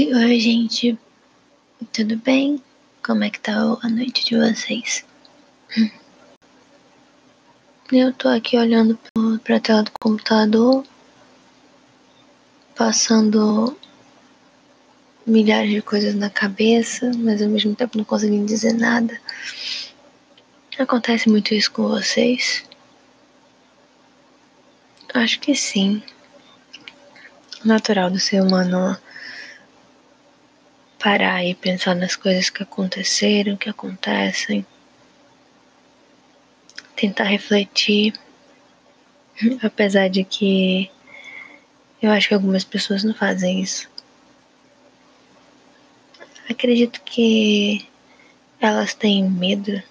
Oi, gente. Tudo bem? Como é que tá a noite de vocês? Eu tô aqui olhando pra tela do computador, passando milhares de coisas na cabeça, mas ao mesmo tempo não conseguindo dizer nada. Acontece muito isso com vocês? Acho que sim. Natural do ser humano parar e pensar nas coisas que aconteceram, que acontecem, tentar refletir, apesar de que eu acho que algumas pessoas não fazem isso. Acredito que elas têm medo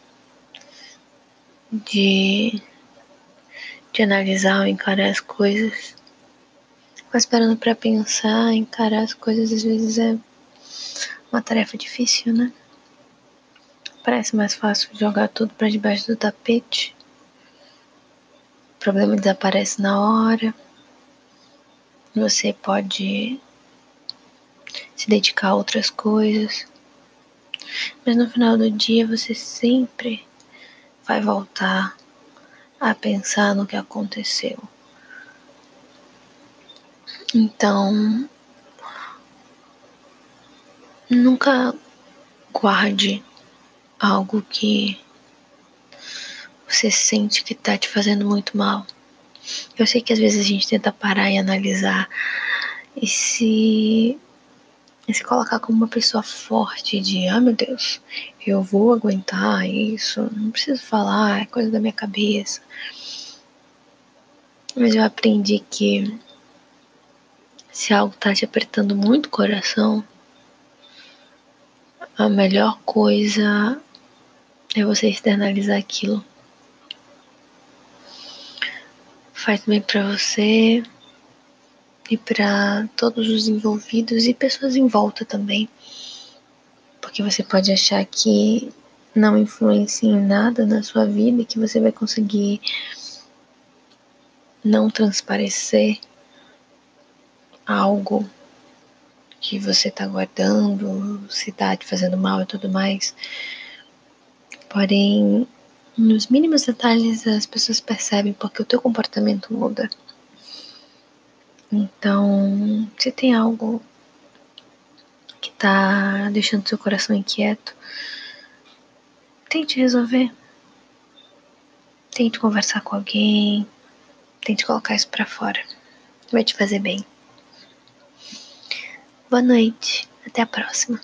de, de analisar ou encarar as coisas. Mas parando para pensar, encarar as coisas às vezes é uma tarefa difícil, né? Parece mais fácil jogar tudo para debaixo do tapete. O problema desaparece na hora. Você pode se dedicar a outras coisas. Mas no final do dia você sempre vai voltar a pensar no que aconteceu. Então, Nunca guarde algo que você sente que tá te fazendo muito mal. Eu sei que às vezes a gente tenta parar e analisar e se, e se colocar como uma pessoa forte de, ah meu Deus, eu vou aguentar isso, não preciso falar, é coisa da minha cabeça. Mas eu aprendi que se algo tá te apertando muito o coração, a melhor coisa é você externalizar aquilo. Faz bem para você e para todos os envolvidos e pessoas em volta também. Porque você pode achar que não influencia em nada na sua vida e que você vai conseguir não transparecer algo que você tá guardando, se tá te fazendo mal e tudo mais. Porém, nos mínimos detalhes as pessoas percebem porque o teu comportamento muda. Então, se tem algo que tá deixando seu coração inquieto, tente resolver. Tente conversar com alguém, tente colocar isso para fora. Vai te fazer bem. Boa noite, até a próxima.